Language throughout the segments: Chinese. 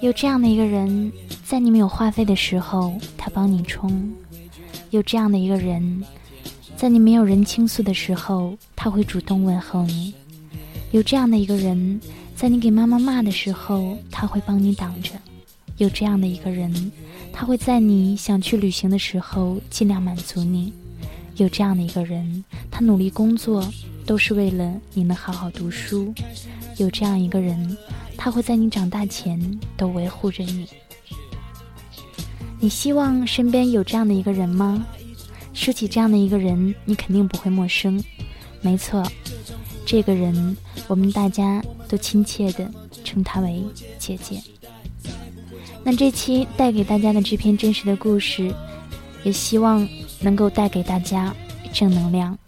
有这样的一个人，在你没有话费的时候，他帮你充；有这样的一个人，在你没有人倾诉的时候，他会主动问候你；有这样的一个人，在你给妈妈骂的时候，他会帮你挡着；有这样的一个人，他会在你想去旅行的时候尽量满足你；有这样的一个人，他努力工作。都是为了你能好好读书。有这样一个人，他会在你长大前都维护着你。你希望身边有这样的一个人吗？说起这样的一个人，你肯定不会陌生。没错，这个人我们大家都亲切的称他为姐姐。那这期带给大家的这篇真实的故事，也希望能够带给大家正能量。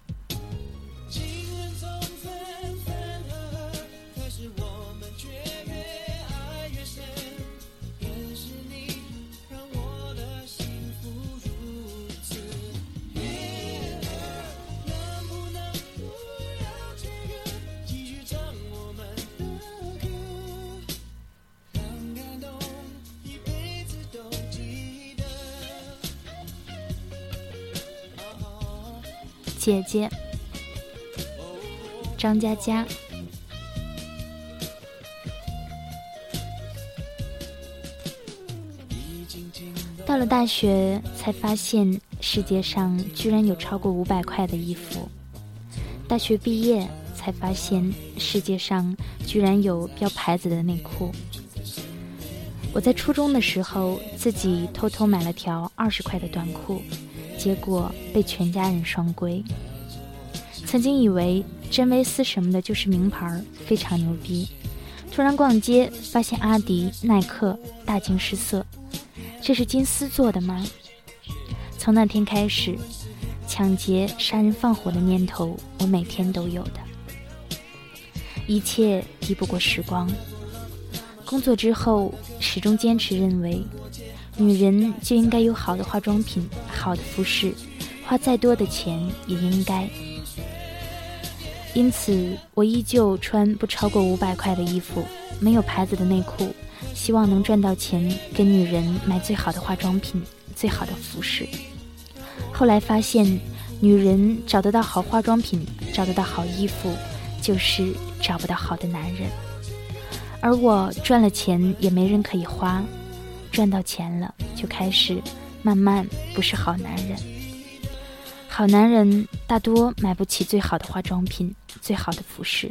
姐姐，张佳佳。到了大学，才发现世界上居然有超过五百块的衣服；大学毕业，才发现世界上居然有标牌子的内裤。我在初中的时候，自己偷偷买了条二十块的短裤。结果被全家人双规。曾经以为真维斯什么的就是名牌，非常牛逼。突然逛街，发现阿迪、耐克，大惊失色。这是金丝做的吗？从那天开始，抢劫、杀人放火的念头，我每天都有的。一切敌不过时光。工作之后，始终坚持认为。女人就应该有好的化妆品、好的服饰，花再多的钱也应该。因此，我依旧穿不超过五百块的衣服，没有牌子的内裤，希望能赚到钱给女人买最好的化妆品、最好的服饰。后来发现，女人找得到好化妆品、找得到好衣服，就是找不到好的男人。而我赚了钱也没人可以花。赚到钱了，就开始慢慢不是好男人。好男人大多买不起最好的化妆品、最好的服饰。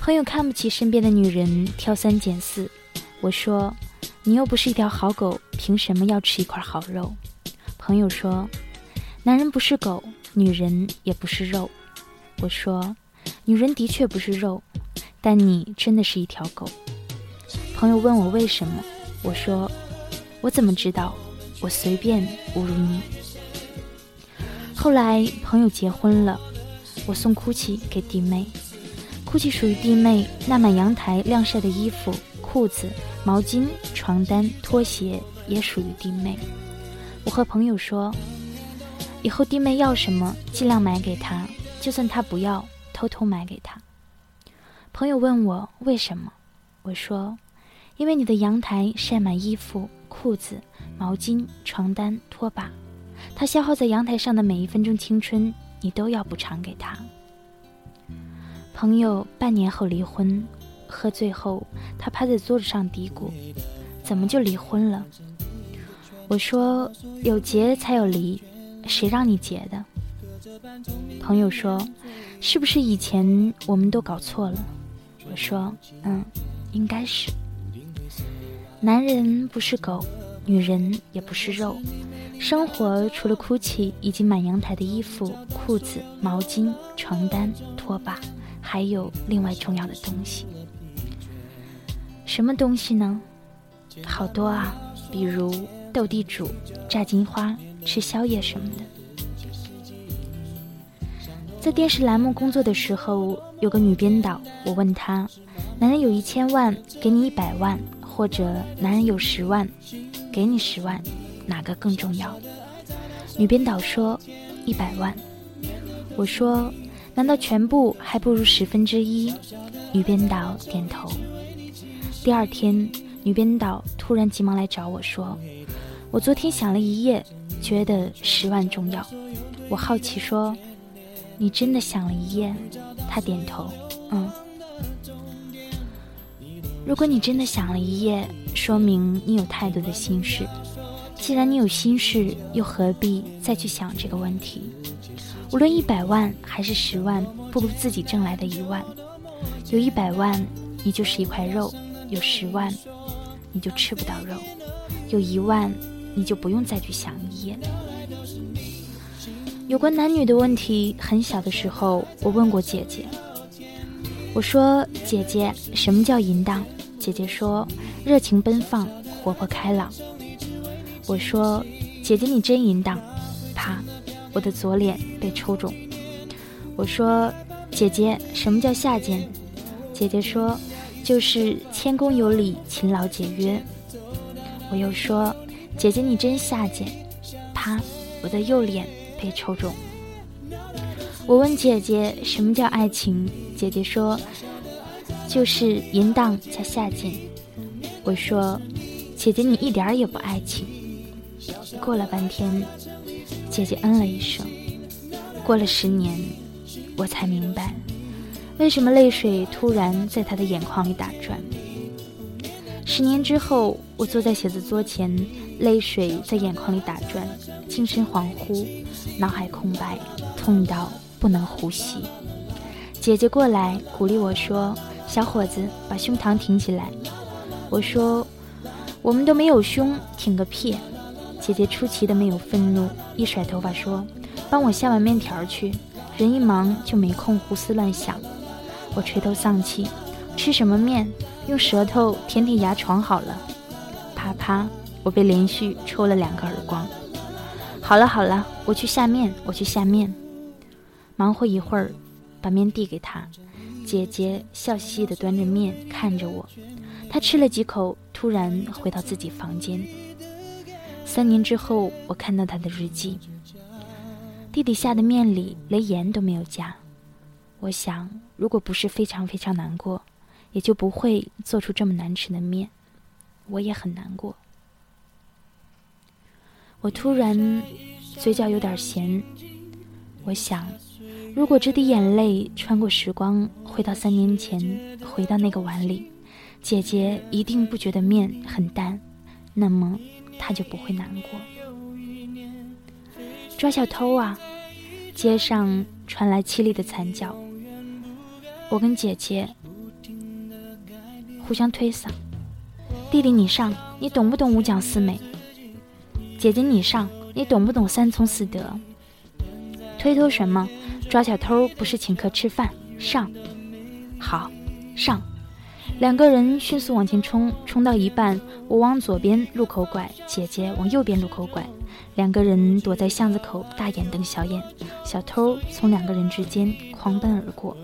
朋友看不起身边的女人，挑三拣四。我说：“你又不是一条好狗，凭什么要吃一块好肉？”朋友说：“男人不是狗，女人也不是肉。”我说。女人的确不是肉，但你真的是一条狗。朋友问我为什么，我说我怎么知道？我随便侮辱你。后来朋友结婚了，我送 GUCCI 给弟妹，GUCCI 属于弟妹，那满阳台晾晒的衣服、裤子、毛巾、床单、拖鞋也属于弟妹。我和朋友说，以后弟妹要什么，尽量买给她，就算她不要。偷偷买给她。朋友问我为什么，我说，因为你的阳台晒满衣服、裤子、毛巾、床单、拖把，他消耗在阳台上的每一分钟青春，你都要补偿给他。朋友半年后离婚，喝醉后，他趴在桌子上嘀咕：“怎么就离婚了？”我说：“有结才有离，谁让你结的？”朋友说：“是不是以前我们都搞错了？”我说：“嗯，应该是。男人不是狗，女人也不是肉。生活除了哭泣以及满阳台的衣服、裤子、毛巾、床单、拖把，还有另外重要的东西。什么东西呢？好多啊，比如斗地主、炸金花、吃宵夜什么的。”在电视栏目工作的时候，有个女编导，我问她：“男人有一千万，给你一百万，或者男人有十万，给你十万，哪个更重要？”女编导说：“一百万。”我说：“难道全部还不如十分之一？女编导点头。第二天，女编导突然急忙来找我说：“我昨天想了一夜，觉得十万重要。”我好奇说：“你真的想了一夜？”她点头：“嗯。”如果你真的想了一夜，说明你有太多的心事。既然你有心事，又何必再去想这个问题？无论一百万还是十万，不如自己挣来的一万。有一百万，你就是一块肉；有十万，你就吃不到肉；有一万，你就不用再去想一夜。有关男女的问题，很小的时候，我问过姐姐。我说：“姐姐，什么叫淫荡？”姐姐说：“热情奔放，活泼开朗。”我说：“姐姐，你真淫荡！”啪，我的左脸被抽中。我说：“姐姐，什么叫下贱？”姐姐说：“就是谦恭有礼，勤劳节约。”我又说：“姐姐，你真下贱！”啪，我的右脸被抽中。我问姐姐：“什么叫爱情？”姐姐说：“就是淫荡加下贱。”我说：“姐姐，你一点也不爱情。”过了半天，姐姐嗯了一声。过了十年，我才明白，为什么泪水突然在她的眼眶里打转。十年之后，我坐在写字桌前，泪水在眼眶里打转，精神恍惚，脑海空白，痛到不能呼吸。姐姐过来鼓励我说：“小伙子，把胸膛挺起来。”我说：“我们都没有胸，挺个屁！”姐姐出奇的没有愤怒，一甩头发说：“帮我下碗面条去。”人一忙就没空胡思乱想。我垂头丧气：“吃什么面？用舌头舔舔牙床好了。”啪啪，我被连续抽了两个耳光。好了好了，我去下面，我去下面。忙活一会儿。把面递给他，姐姐笑嘻嘻地端着面看着我。她吃了几口，突然回到自己房间。三年之后，我看到她的日记，弟弟下的面里连盐都没有加。我想，如果不是非常非常难过，也就不会做出这么难吃的面。我也很难过。我突然嘴角有点咸，我想。如果这滴眼泪穿过时光，回到三年前，回到那个碗里，姐姐一定不觉得面很淡，那么她就不会难过。抓小偷啊！街上传来凄厉的惨叫。我跟姐姐互相推搡。弟弟你上，你懂不懂五讲四美？姐姐你上，你懂不懂三从四德？推脱什么？抓小偷不是请客吃饭，上，好，上，两个人迅速往前冲，冲到一半，我往左边路口拐，姐姐往右边路口拐，两个人躲在巷子口，大眼瞪小眼，小偷从两个人之间狂奔而过，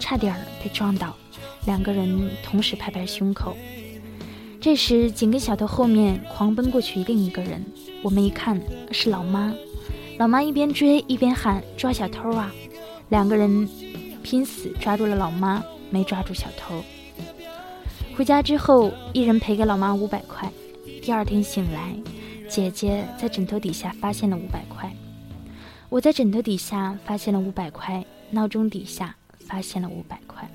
差点被撞倒，两个人同时拍拍胸口。这时，紧跟小偷后面狂奔过去另一个人，我们一看是老妈。老妈一边追一边喊：“抓小偷啊！”两个人拼死抓住了老妈，没抓住小偷。回家之后，一人赔给老妈五百块。第二天醒来，姐姐在枕头底下发现了五百块，我在枕头底下发现了五百块，闹钟底下发现了五百块。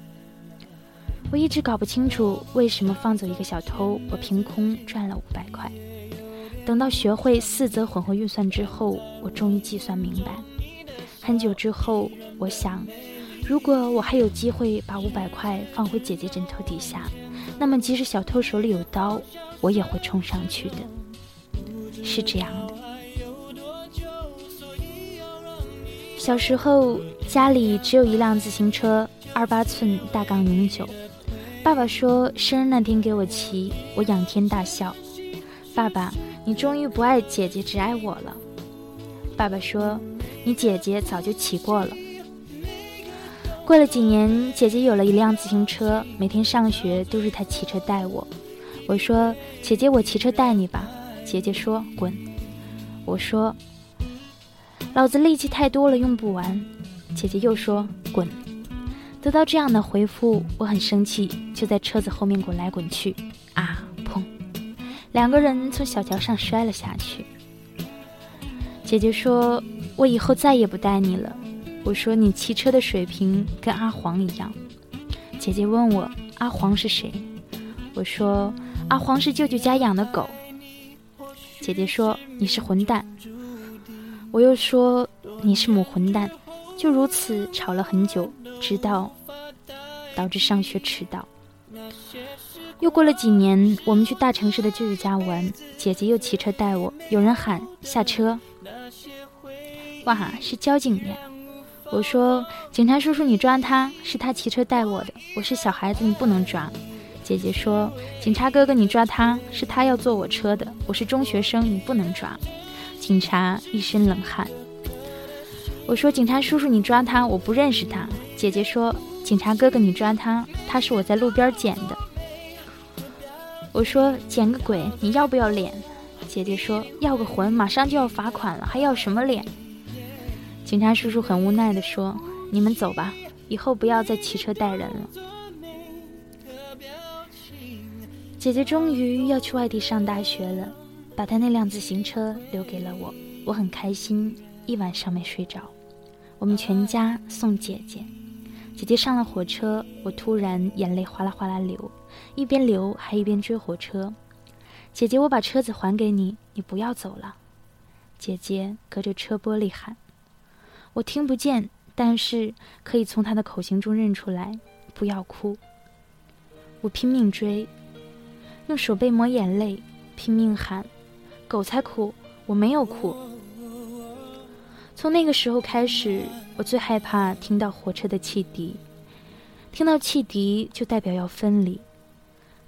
我一直搞不清楚为什么放走一个小偷，我凭空赚了五百块。等到学会四则混合运算之后，我终于计算明白。很久之后，我想，如果我还有机会把五百块放回姐姐枕头底下，那么即使小偷手里有刀，我也会冲上去的。是这样的。小时候家里只有一辆自行车，二八寸大杠零九。爸爸说生日那天给我骑，我仰天大笑。爸爸。你终于不爱姐姐，只爱我了。爸爸说：“你姐姐早就骑过了。”过了几年，姐姐有了一辆自行车，每天上学都是她骑车带我。我说：“姐姐，我骑车带你吧。”姐姐说：“滚。”我说：“老子力气太多了，用不完。”姐姐又说滚。得到这样的回复，我很生气，就在车子后面滚来滚去。两个人从小桥上摔了下去。姐姐说：“我以后再也不带你了。”我说：“你骑车的水平跟阿黄一样。”姐姐问我：“阿黄是谁？”我说：“阿黄是舅舅家养的狗。”姐姐说：“你是混蛋。”我又说：“你是母混蛋。”就如此吵了很久，直到导致上学迟到。又过了几年，我们去大城市的舅舅家玩，姐姐又骑车带我，有人喊下车。哇，是交警呀！我说：“警察叔叔，你抓他，是他骑车带我的。我是小孩子，你不能抓。”姐姐说：“警察哥哥，你抓他，是他要坐我车的。我是中学生，你不能抓。”警察一身冷汗。我说：“警察叔叔，你抓他，我不认识他。”姐姐说：“警察哥哥，你抓他，他是我在路边捡的。”我说：“捡个鬼，你要不要脸？”姐姐说：“要个魂，马上就要罚款了，还要什么脸？”警察叔叔很无奈地说：“你们走吧，以后不要再骑车带人了。”姐姐终于要去外地上大学了，把她那辆自行车留给了我，我很开心，一晚上没睡着。我们全家送姐姐，姐姐上了火车，我突然眼泪哗啦哗啦流。一边流还一边追火车，姐姐，我把车子还给你，你不要走了。姐姐隔着车玻璃喊，我听不见，但是可以从她的口型中认出来。不要哭。我拼命追，用手背抹眼泪，拼命喊，狗才哭，我没有哭。从那个时候开始，我最害怕听到火车的汽笛，听到汽笛就代表要分离。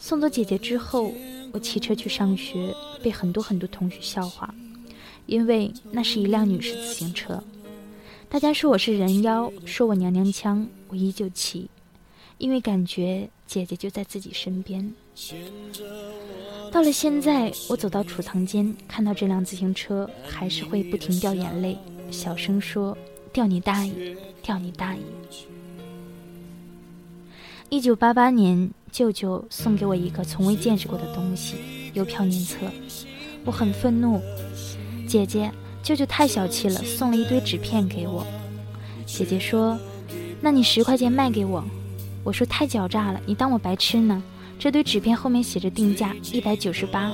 送走姐姐之后，我骑车去上学，被很多很多同学笑话，因为那是一辆女士自行车。大家说我是人妖，说我娘娘腔，我依旧骑，因为感觉姐姐就在自己身边。到了现在，我走到储藏间，看到这辆自行车，还是会不停掉眼泪，小声说：“掉你大爷，掉你大爷。”一九八八年，舅舅送给我一个从未见识过的东西——邮票年册。我很愤怒，姐姐，舅舅太小气了，送了一堆纸片给我。姐姐说：“那你十块钱卖给我。”我说：“太狡诈了，你当我白痴呢？这堆纸片后面写着定价一百九十八。”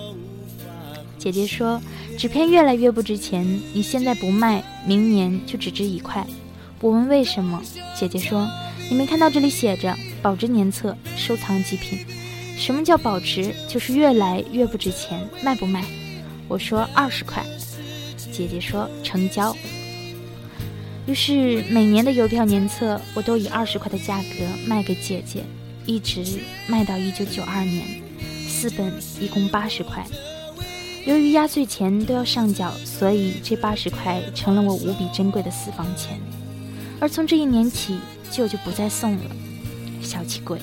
姐姐说：“纸片越来越不值钱，你现在不卖，明年就只值一块。”我问为什么，姐姐说：“你没看到这里写着？”保值年册，收藏极品。什么叫保值？就是越来越不值钱，卖不卖？我说二十块。姐姐说成交。于是每年的邮票年册，我都以二十块的价格卖给姐姐，一直卖到一九九二年，四本一共八十块。由于压岁钱都要上缴，所以这八十块成了我无比珍贵的私房钱。而从这一年起，舅舅不再送了。小气鬼！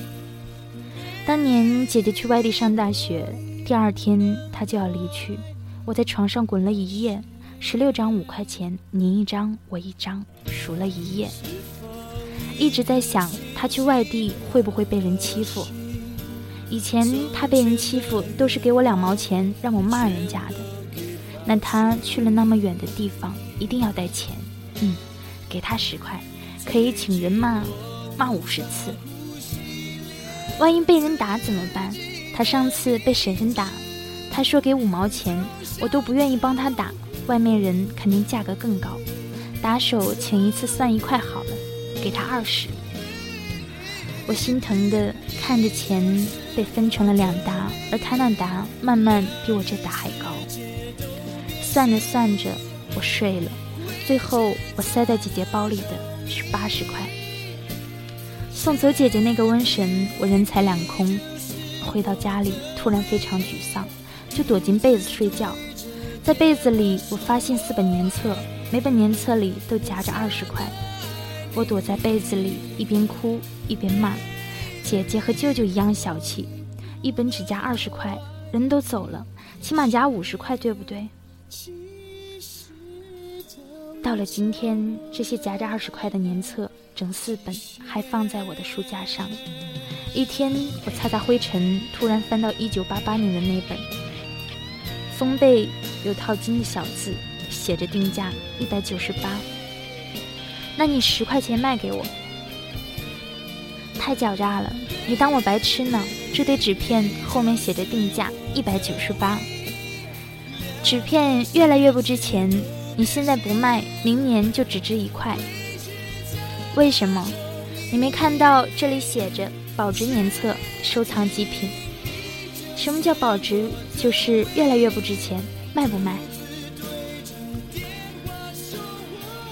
当年姐姐去外地上大学，第二天她就要离去，我在床上滚了一夜，十六张五块钱，你一张我一张，数了一夜，一直在想她去外地会不会被人欺负。以前她被人欺负都是给我两毛钱让我骂人家的，那她去了那么远的地方，一定要带钱。嗯，给她十块，可以请人骂骂五十次。万一被人打怎么办？他上次被婶婶打，他说给五毛钱，我都不愿意帮他打。外面人肯定价格更高，打手请一次算一块好了，给他二十。我心疼的看着钱被分成了两沓，而他那沓慢慢比我这沓还高。算着算着，我睡了。最后我塞在姐姐包里的是八十块。送走姐姐那个瘟神，我人财两空。回到家里，突然非常沮丧，就躲进被子睡觉。在被子里，我发现四本年册，每本年册里都夹着二十块。我躲在被子里，一边哭一边骂：“姐姐和舅舅一样小气，一本只夹二十块，人都走了，起码夹五十块，对不对？”到了今天，这些夹着二十块的年册，整四本还放在我的书架上。一天，我擦擦灰尘，突然翻到一九八八年的那本，封背有套金的小字，写着定价一百九十八。那你十块钱卖给我？太狡诈了！你当我白痴呢？这堆纸片后面写着定价一百九十八，纸片越来越不值钱。你现在不卖，明年就只值一块。为什么？你没看到这里写着保值年册，收藏极品？什么叫保值？就是越来越不值钱，卖不卖？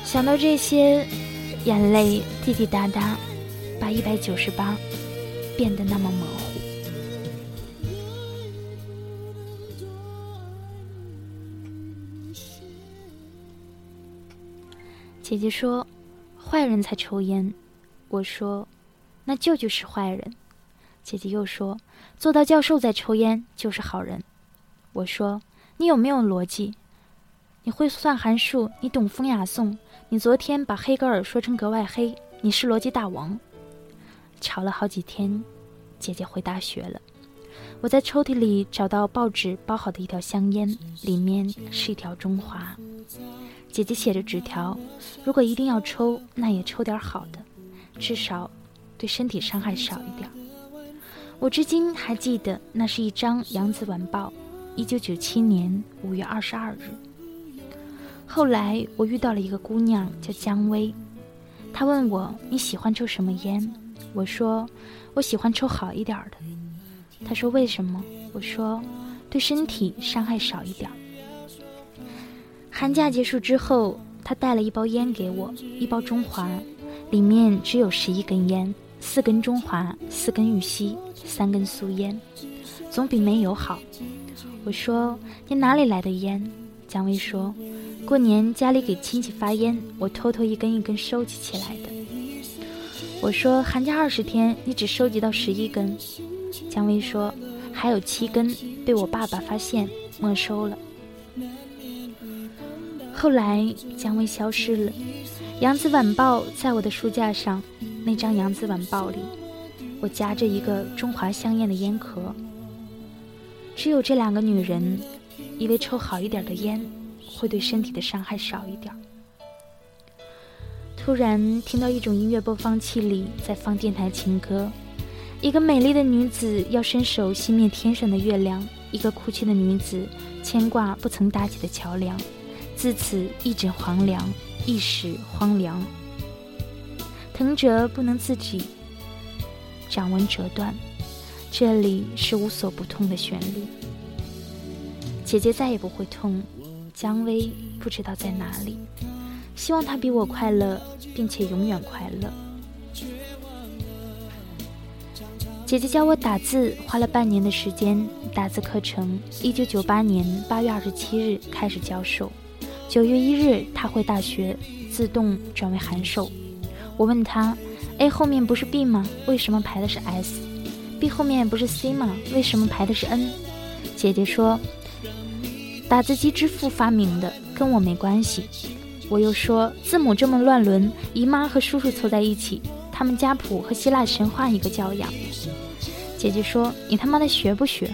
想到这些，眼泪滴滴答答，把一百九十八变得那么模糊。姐姐说：“坏人才抽烟。”我说：“那舅舅是坏人。”姐姐又说：“做到教授再抽烟就是好人。”我说：“你有没有逻辑？你会算函数？你懂风雅颂？你昨天把黑格尔说成格外黑，你是逻辑大王。”吵了好几天，姐姐回大学了。我在抽屉里找到报纸包好的一条香烟，里面是一条中华。姐姐写着纸条：“如果一定要抽，那也抽点好的，至少对身体伤害少一点。”我至今还记得，那是一张《扬子晚报》，一九九七年五月二十二日。后来我遇到了一个姑娘，叫姜薇，她问我：“你喜欢抽什么烟？”我说：“我喜欢抽好一点的。”她说：“为什么？”我说：“对身体伤害少一点。”寒假结束之后，他带了一包烟给我，一包中华，里面只有十一根烟，四根中华，四根玉溪，三根苏烟，总比没有好。我说：“你哪里来的烟？”姜薇说：“过年家里给亲戚发烟，我偷偷一根一根收集起来的。”我说：“寒假二十天，你只收集到十一根。”姜薇说：“还有七根被我爸爸发现没收了。”后来，姜薇消失了。《扬子晚报》在我的书架上，那张《扬子晚报》里，我夹着一个中华香烟的烟壳。只有这两个女人，以为抽好一点的烟，会对身体的伤害少一点。突然听到一种音乐播放器里在放电台情歌，一个美丽的女子要伸手熄灭天上的月亮，一个哭泣的女子牵挂不曾搭起的桥梁。自此一枕黄粱，一时荒凉。藤折不能自己，掌纹折断。这里是无所不痛的旋律。姐姐再也不会痛，姜薇不知道在哪里。希望她比我快乐，并且永远快乐。姐姐教我打字，花了半年的时间。打字课程，一九九八年八月二十七日开始教授。九月一日，他回大学，自动转为函授。我问他：“A 后面不是 B 吗？为什么排的是 S？B 后面不是 C 吗？为什么排的是 N？” 姐姐说：“打字机之父发明的，跟我没关系。”我又说：“字母这么乱伦，姨妈和叔叔凑在一起，他们家谱和希腊神话一个教养。”姐姐说：“你他妈的学不学？”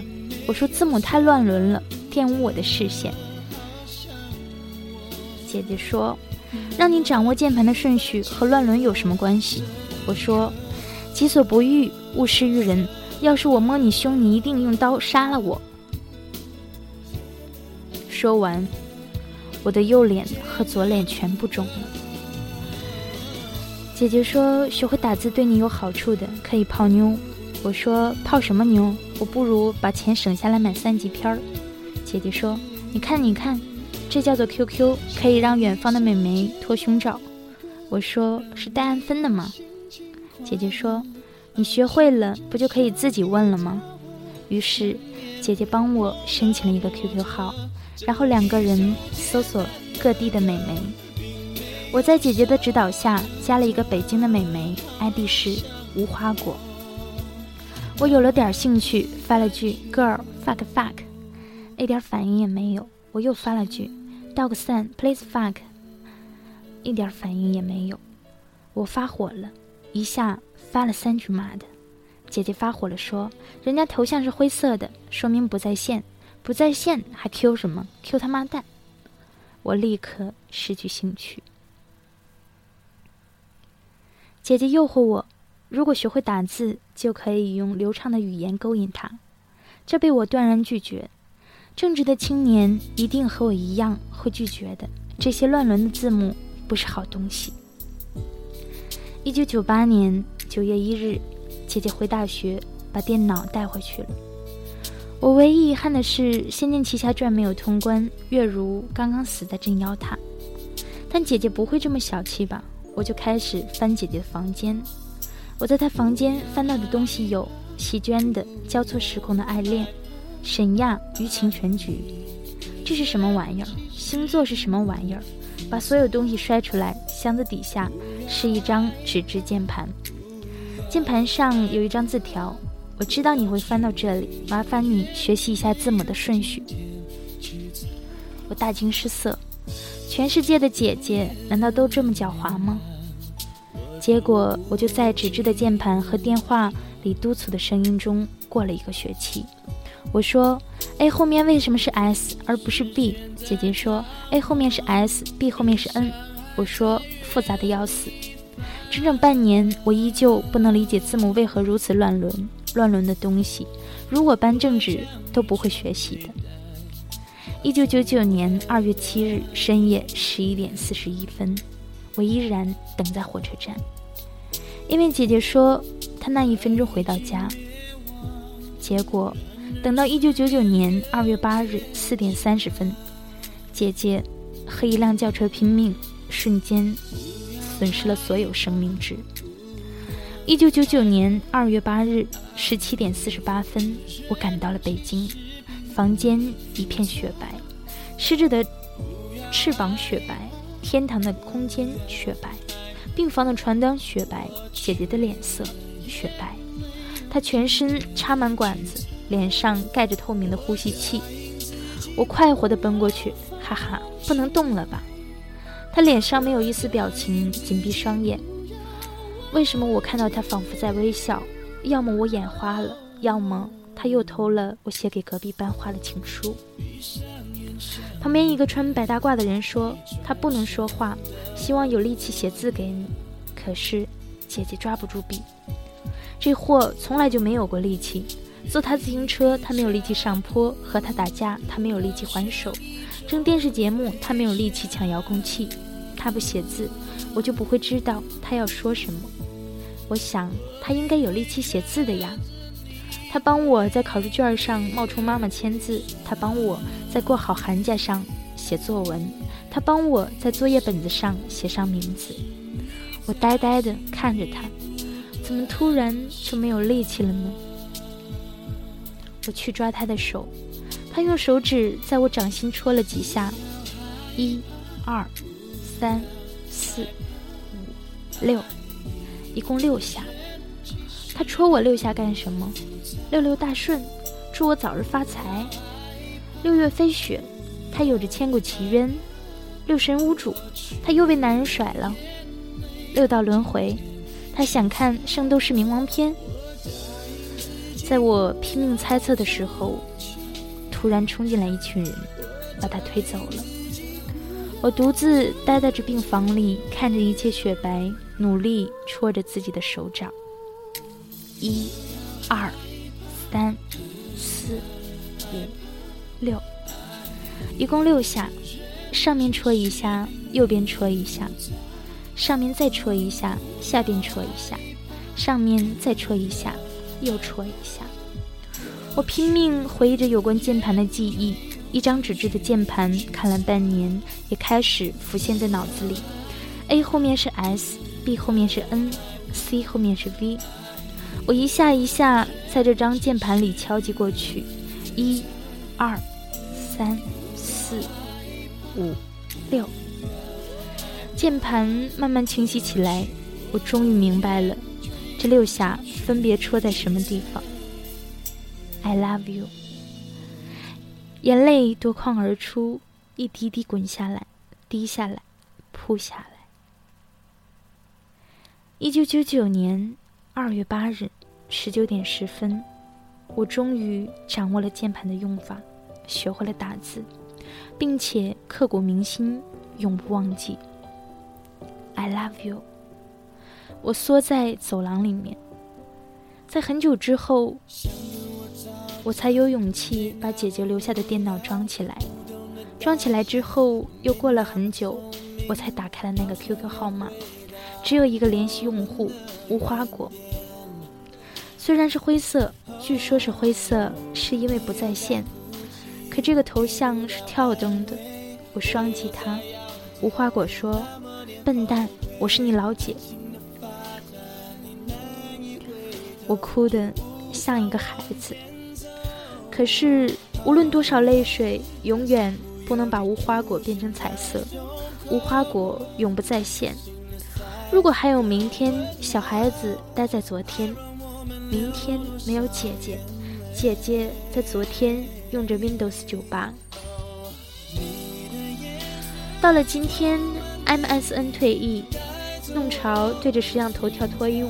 我说：“字母太乱伦了，玷污我的视线。”姐姐说：“让你掌握键盘的顺序和乱伦有什么关系？”我说：“己所不欲，勿施于人。要是我摸你胸，你一定用刀杀了我。”说完，我的右脸和左脸全部肿了。姐姐说：“学会打字对你有好处的，可以泡妞。”我说：“泡什么妞？我不如把钱省下来买三级片儿。”姐姐说：“你看，你看。”这叫做 QQ，可以让远方的美眉脱胸罩。我说是戴安芬的吗？姐姐说，你学会了不就可以自己问了吗？于是姐姐帮我申请了一个 QQ 号，然后两个人搜索各地的美眉。我在姐姐的指导下加了一个北京的美眉，ID 是无花果。我有了点兴趣，发了句 “girl fuck fuck”，一点反应也没有。我又发了句。Dog son, please fuck。一点反应也没有。我发火了，一下发了三句骂的。姐姐发火了，说：“人家头像是灰色的，说明不在线，不在线还 Q 什么？Q 他妈蛋！”我立刻失去兴趣。姐姐诱惑我，如果学会打字，就可以用流畅的语言勾引他。这被我断然拒绝。正直的青年一定和我一样会拒绝的。这些乱伦的字母不是好东西。一九九八年九月一日，姐姐回大学，把电脑带回去了。我唯一遗憾的是《仙剑奇侠传》没有通关，月如刚刚死在镇妖塔。但姐姐不会这么小气吧？我就开始翻姐姐的房间。我在她房间翻到的东西有席绢的《交错时空的爱恋》，沈亚《舆情全局》。这是什么玩意儿？星座是什么玩意儿？把所有东西摔出来。箱子底下是一张纸质键盘，键盘上有一张字条。我知道你会翻到这里，麻烦你学习一下字母的顺序。我大惊失色，全世界的姐姐难道都这么狡猾吗？结果我就在纸质的键盘和电话里督促的声音中过了一个学期。我说：“A 后面为什么是 S 而不是 B？” 姐姐说：“A 后面是 S，B 后面是 N。”我说：“复杂的要死。”整整半年，我依旧不能理解字母为何如此乱伦。乱伦的东西，如果班政治都不会学习的。一九九九年二月七日深夜十一点四十一分，我依然等在火车站，因为姐姐说她那一分钟回到家。结果等到一九九九年二月八日四点三十分，姐姐和一辆轿车拼命，瞬间损失了所有生命值。一九九九年二月八日十七点四十八分，我赶到了北京。房间一片雪白，狮子的翅膀雪白，天堂的空间雪白，病房的床单雪白，姐姐的脸色雪白。她全身插满管子，脸上盖着透明的呼吸器。我快活地奔过去，哈哈，不能动了吧？他脸上没有一丝表情，紧闭双眼。为什么我看到他仿佛在微笑？要么我眼花了，要么他又偷了我写给隔壁班花的情书。旁边一个穿白大褂的人说：“他不能说话，希望有力气写字给你。”可是姐姐抓不住笔，这货从来就没有过力气。坐他自行车，他没有力气上坡；和他打架，他没有力气还手；争电视节目，他没有力气抢遥控器。他不写字，我就不会知道他要说什么。我想他应该有力气写字的呀。他帮我在考试卷上冒充妈妈签字，他帮我在过好寒假上写作文，他帮我在作业本子上写上名字。我呆呆地看着他，怎么突然就没有力气了呢？我去抓他的手，他用手指在我掌心戳了几下，一、二、三、四、五、六。一共六下，他戳我六下干什么？六六大顺，祝我早日发财。六月飞雪，他有着千古奇冤。六神无主，他又被男人甩了。六道轮回，他想看《圣斗士冥王篇》。在我拼命猜测的时候，突然冲进来一群人，把他推走了。我独自待在这病房里，看着一切雪白。努力戳着自己的手掌，一、二、三、四、五、六，一共六下。上面戳一下，右边戳一下，上面再戳一下，下边戳一下，上面再戳一下，又戳一下。我拼命回忆着有关键盘的记忆，一张纸质的键盘看了半年，也开始浮现在脑子里。A 后面是 S。B 后面是 N，C 后面是 V，我一下一下在这张键盘里敲击过去，一、二、三、四、五、六，键盘慢慢清晰起来，我终于明白了，这六下分别戳在什么地方。I love you，眼泪夺眶而出，一滴滴滚下来，滴下来，扑下来。一九九九年二月八日十九点十分，我终于掌握了键盘的用法，学会了打字，并且刻骨铭心，永不忘记。I love you。我缩在走廊里面，在很久之后，我才有勇气把姐姐留下的电脑装起来。装起来之后，又过了很久，我才打开了那个 QQ 号码，只有一个联系用户无花果。虽然是灰色，据说是灰色是因为不在线，可这个头像是跳动的。我双击它，无花果说：“笨蛋，我是你老姐。”我哭得像一个孩子，可是无论多少泪水，永远不能把无花果变成彩色。无花果永不再现。如果还有明天，小孩子待在昨天。明天没有姐姐，姐姐在昨天用着 Windows 九八。到了今天，MSN 退役，弄潮对着摄像头跳脱衣舞。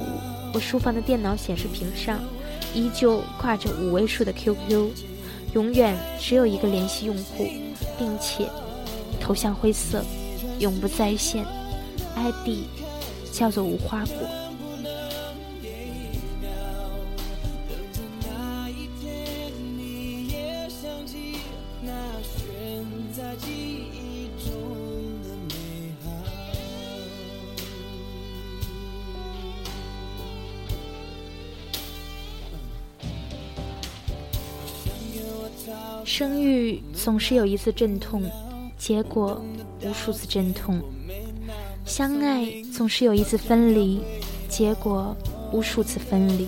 我书房的电脑显示屏上，依旧挂着五位数的 QQ，永远只有一个联系用户，并且头像灰色，永不在线，ID 叫做无花果。生育总是有一次阵痛，结果无数次阵痛；相爱总是有一次分离，结果无数次分离；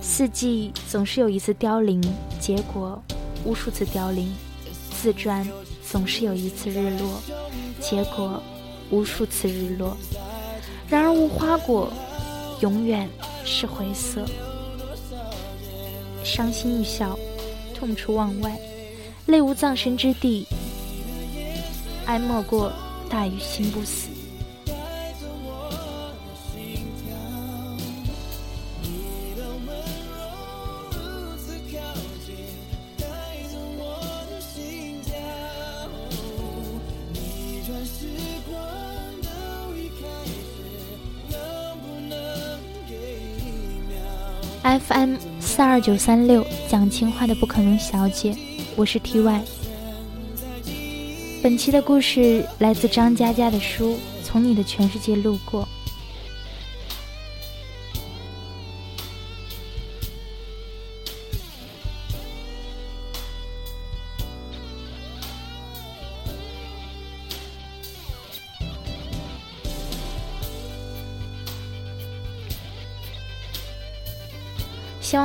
四季总是有一次凋零，结果无数次凋零；自转总是有一次日落，结果无数次日落。然而无花果永远是灰色，伤心欲笑。痛处望外，泪无葬身之地。哀莫过大于心不死。FM 四二九三六讲情话的不可能小姐，我是 TY。本期的故事来自张嘉佳的书《从你的全世界路过》。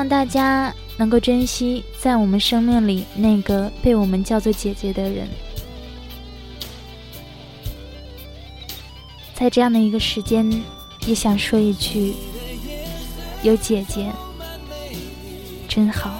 望大家能够珍惜在我们生命里那个被我们叫做姐姐的人。在这样的一个时间，也想说一句：有姐姐真好。